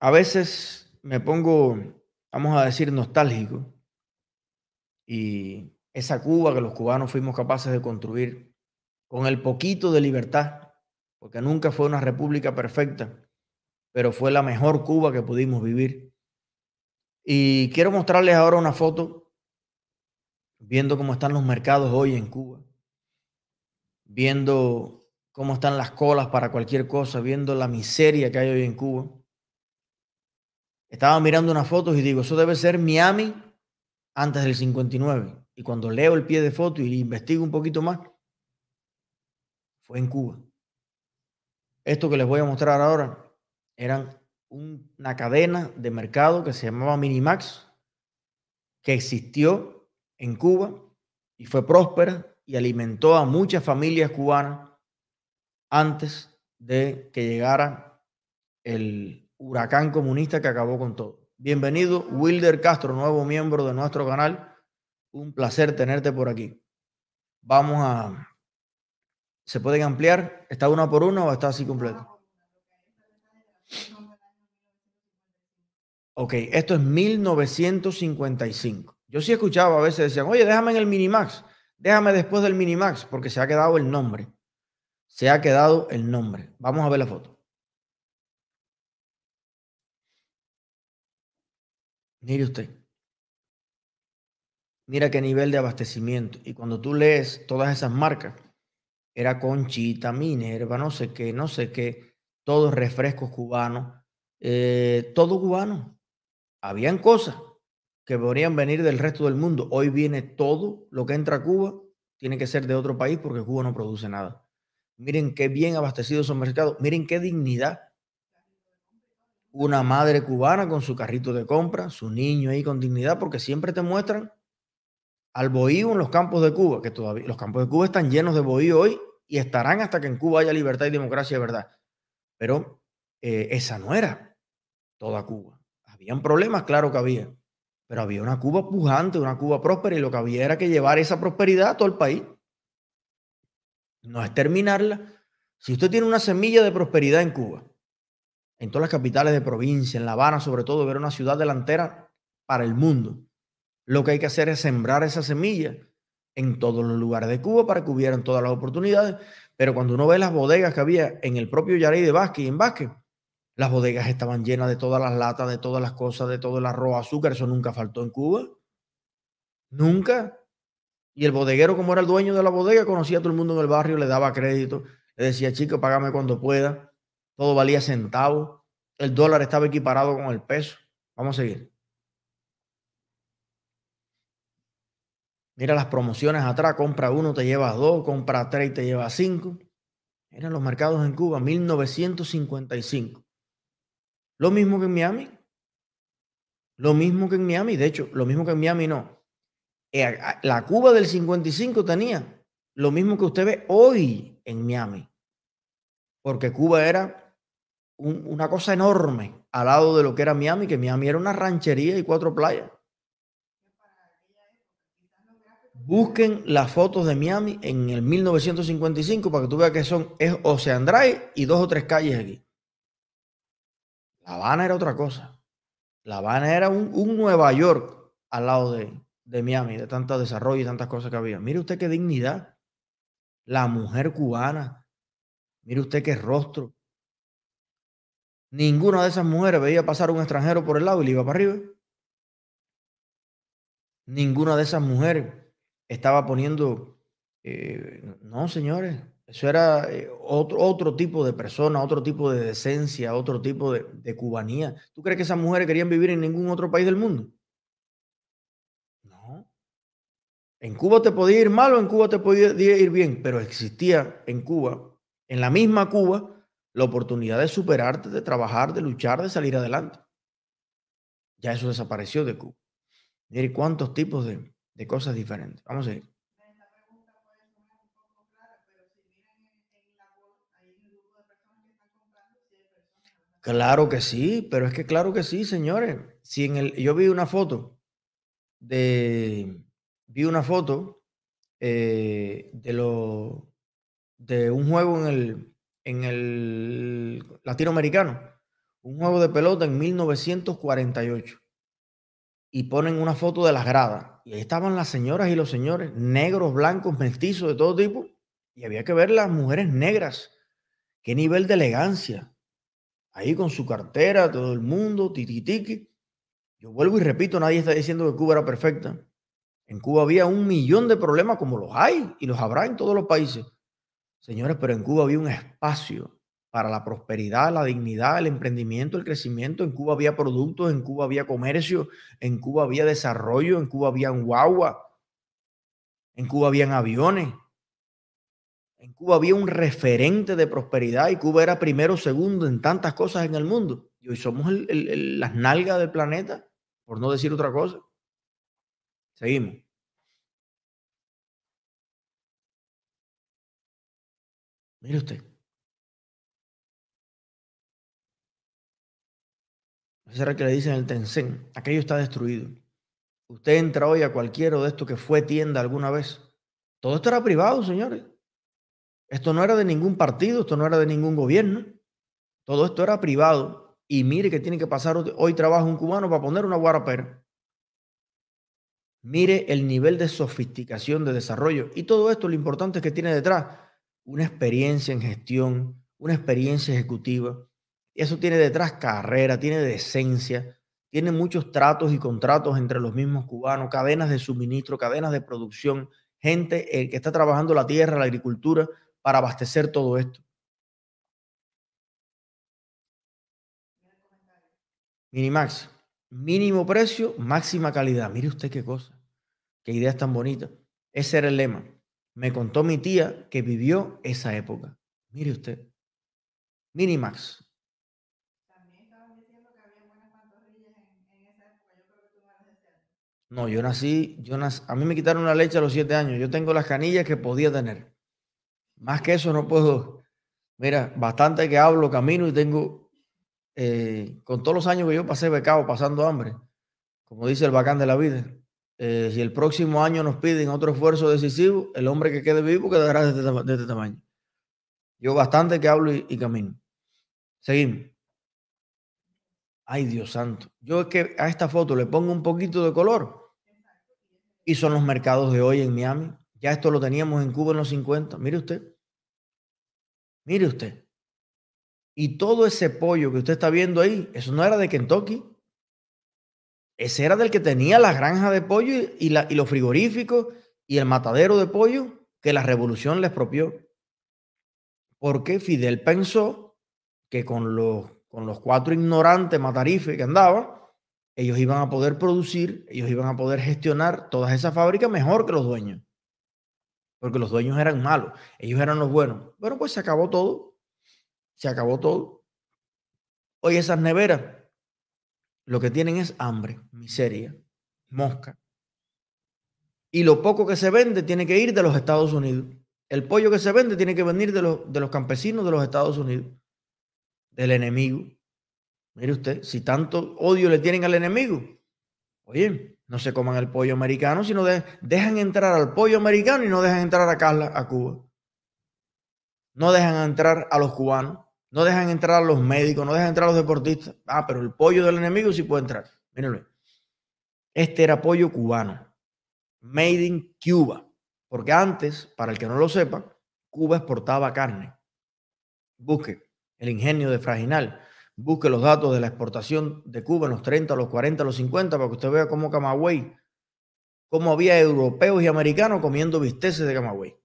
a veces me pongo, vamos a decir, nostálgico y esa Cuba que los cubanos fuimos capaces de construir con el poquito de libertad, porque nunca fue una república perfecta, pero fue la mejor Cuba que pudimos vivir. Y quiero mostrarles ahora una foto viendo cómo están los mercados hoy en Cuba, viendo cómo están las colas para cualquier cosa, viendo la miseria que hay hoy en Cuba. Estaba mirando unas fotos y digo, eso debe ser Miami antes del 59. Y cuando leo el pie de foto y investigo un poquito más, fue en Cuba. Esto que les voy a mostrar ahora eran una cadena de mercado que se llamaba Minimax, que existió en Cuba y fue próspera y alimentó a muchas familias cubanas antes de que llegara el huracán comunista que acabó con todo. Bienvenido, Wilder Castro, nuevo miembro de nuestro canal. Un placer tenerte por aquí. Vamos a... ¿Se pueden ampliar? ¿Está una por uno o está así completo? Ok, esto es 1955. Yo sí escuchaba a veces decían, oye, déjame en el Minimax, déjame después del Minimax, porque se ha quedado el nombre. Se ha quedado el nombre. Vamos a ver la foto. Mire usted. Mira qué nivel de abastecimiento. Y cuando tú lees todas esas marcas, era Conchita, Minerva, no sé qué, no sé qué, todos refrescos cubanos, eh, todo cubano. Habían cosas que podrían venir del resto del mundo. Hoy viene todo lo que entra a Cuba, tiene que ser de otro país porque Cuba no produce nada. Miren qué bien abastecidos son mercados, miren qué dignidad una madre cubana con su carrito de compra, su niño ahí con dignidad, porque siempre te muestran al bohío en los campos de Cuba, que todavía los campos de Cuba están llenos de bohío hoy y estarán hasta que en Cuba haya libertad y democracia de verdad. Pero eh, esa no era toda Cuba. Habían problemas, claro que había, pero había una Cuba pujante, una Cuba próspera y lo que había era que llevar esa prosperidad a todo el país. No es terminarla. Si usted tiene una semilla de prosperidad en Cuba, en todas las capitales de provincia, en La Habana sobre todo, ver una ciudad delantera para el mundo. Lo que hay que hacer es sembrar esa semilla en todos los lugares de Cuba para que hubieran todas las oportunidades. Pero cuando uno ve las bodegas que había en el propio Yaray de Vázquez y en Vázquez, las bodegas estaban llenas de todas las latas, de todas las cosas, de todo el arroz, azúcar. Eso nunca faltó en Cuba. Nunca. Y el bodeguero, como era el dueño de la bodega, conocía a todo el mundo en el barrio, le daba crédito, le decía, chico, págame cuando pueda todo valía centavos, el dólar estaba equiparado con el peso. Vamos a seguir. Mira las promociones atrás, compra uno, te llevas dos, compra tres y te llevas cinco. Eran los mercados en Cuba, 1955. Lo mismo que en Miami. Lo mismo que en Miami. De hecho, lo mismo que en Miami no. Eh, la Cuba del 55 tenía lo mismo que usted ve hoy en Miami. Porque Cuba era una cosa enorme al lado de lo que era Miami, que Miami era una ranchería y cuatro playas. Busquen las fotos de Miami en el 1955 para que tú veas que son es Ocean Drive y dos o tres calles aquí. La Habana era otra cosa. La Habana era un, Nueva York al lado de, de Miami, de tanto desarrollo y tantas cosas que había. Mire usted qué dignidad. La mujer cubana. Mire usted qué rostro. Ninguna de esas mujeres veía pasar un extranjero por el lado y le iba para arriba. Ninguna de esas mujeres estaba poniendo, eh, no señores, eso era eh, otro, otro tipo de persona, otro tipo de decencia, otro tipo de, de cubanía. ¿Tú crees que esas mujeres querían vivir en ningún otro país del mundo? No. En Cuba te podía ir mal o en Cuba te podía ir bien, pero existía en Cuba, en la misma Cuba, la oportunidad de superarte, de trabajar, de luchar, de salir adelante. Ya eso desapareció de Cuba. Mire cuántos tipos de, de cosas diferentes. Vamos a ir. Claro que sí, pero es que claro que sí, señores. Si en el, yo vi una foto de, vi una foto eh, de lo, de un juego en el, en el latinoamericano, un juego de pelota en 1948 y ponen una foto de las gradas. Y ahí estaban las señoras y los señores, negros, blancos, mestizos, de todo tipo. Y había que ver las mujeres negras. Qué nivel de elegancia. Ahí con su cartera, todo el mundo, tiki. Yo vuelvo y repito, nadie está diciendo que Cuba era perfecta. En Cuba había un millón de problemas como los hay y los habrá en todos los países. Señores, pero en Cuba había un espacio para la prosperidad, la dignidad, el emprendimiento, el crecimiento. En Cuba había productos, en Cuba había comercio, en Cuba había desarrollo, en Cuba había guagua, en Cuba habían aviones. En Cuba había un referente de prosperidad y Cuba era primero segundo en tantas cosas en el mundo. Y hoy somos las nalgas del planeta, por no decir otra cosa. Seguimos. Mire usted. El que le dicen el Tencent. Aquello está destruido. Usted entra hoy a cualquiera de estos que fue tienda alguna vez. Todo esto era privado, señores. Esto no era de ningún partido, esto no era de ningún gobierno. Todo esto era privado. Y mire que tiene que pasar hoy trabaja un cubano para poner una guarapera. Mire el nivel de sofisticación, de desarrollo. Y todo esto lo importante es que tiene detrás una experiencia en gestión, una experiencia ejecutiva, eso tiene detrás carrera, tiene decencia, tiene muchos tratos y contratos entre los mismos cubanos, cadenas de suministro, cadenas de producción, gente eh, que está trabajando la tierra, la agricultura, para abastecer todo esto. Minimax, mínimo precio, máxima calidad. Mire usted qué cosa, qué idea tan bonita. Ese era el lema. Me contó mi tía que vivió esa época. Mire usted. Minimax, No, yo nací, yo nací, a mí me quitaron la leche a los siete años. Yo tengo las canillas que podía tener. Más que eso no puedo. Mira, bastante que hablo, camino y tengo, eh, con todos los años que yo pasé becado, pasando hambre, como dice el bacán de la vida, eh, si el próximo año nos piden otro esfuerzo decisivo, el hombre que quede vivo quedará de este, este tamaño. Yo bastante que hablo y camino. Seguimos. Ay, Dios santo. Yo es que a esta foto le pongo un poquito de color. Y son los mercados de hoy en Miami. Ya esto lo teníamos en Cuba en los 50. Mire usted. Mire usted. Y todo ese pollo que usted está viendo ahí, eso no era de Kentucky. Ese era del que tenía la granja de pollo y, y los frigoríficos y el matadero de pollo que la revolución le expropió. Porque Fidel pensó que con los con los cuatro ignorantes matarife que andaban, ellos iban a poder producir, ellos iban a poder gestionar todas esas fábricas mejor que los dueños. Porque los dueños eran malos, ellos eran los buenos. Bueno, pues se acabó todo. Se acabó todo. Hoy esas neveras lo que tienen es hambre, miseria, mosca. Y lo poco que se vende tiene que ir de los Estados Unidos. El pollo que se vende tiene que venir de los, de los campesinos de los Estados Unidos del enemigo. Mire usted, si tanto odio le tienen al enemigo, oye, no se coman el pollo americano, sino dejan entrar al pollo americano y no dejan entrar a Carla a Cuba. No dejan entrar a los cubanos, no dejan entrar a los médicos, no dejan entrar a los deportistas. Ah, pero el pollo del enemigo sí puede entrar. Mírenlo. Este era pollo cubano, made in Cuba, porque antes, para el que no lo sepa, Cuba exportaba carne. Busque el ingenio de Fraginal. Busque los datos de la exportación de Cuba en los 30, los 40, los 50, para que usted vea cómo Camagüey, cómo había europeos y americanos comiendo bisteces de Camagüey.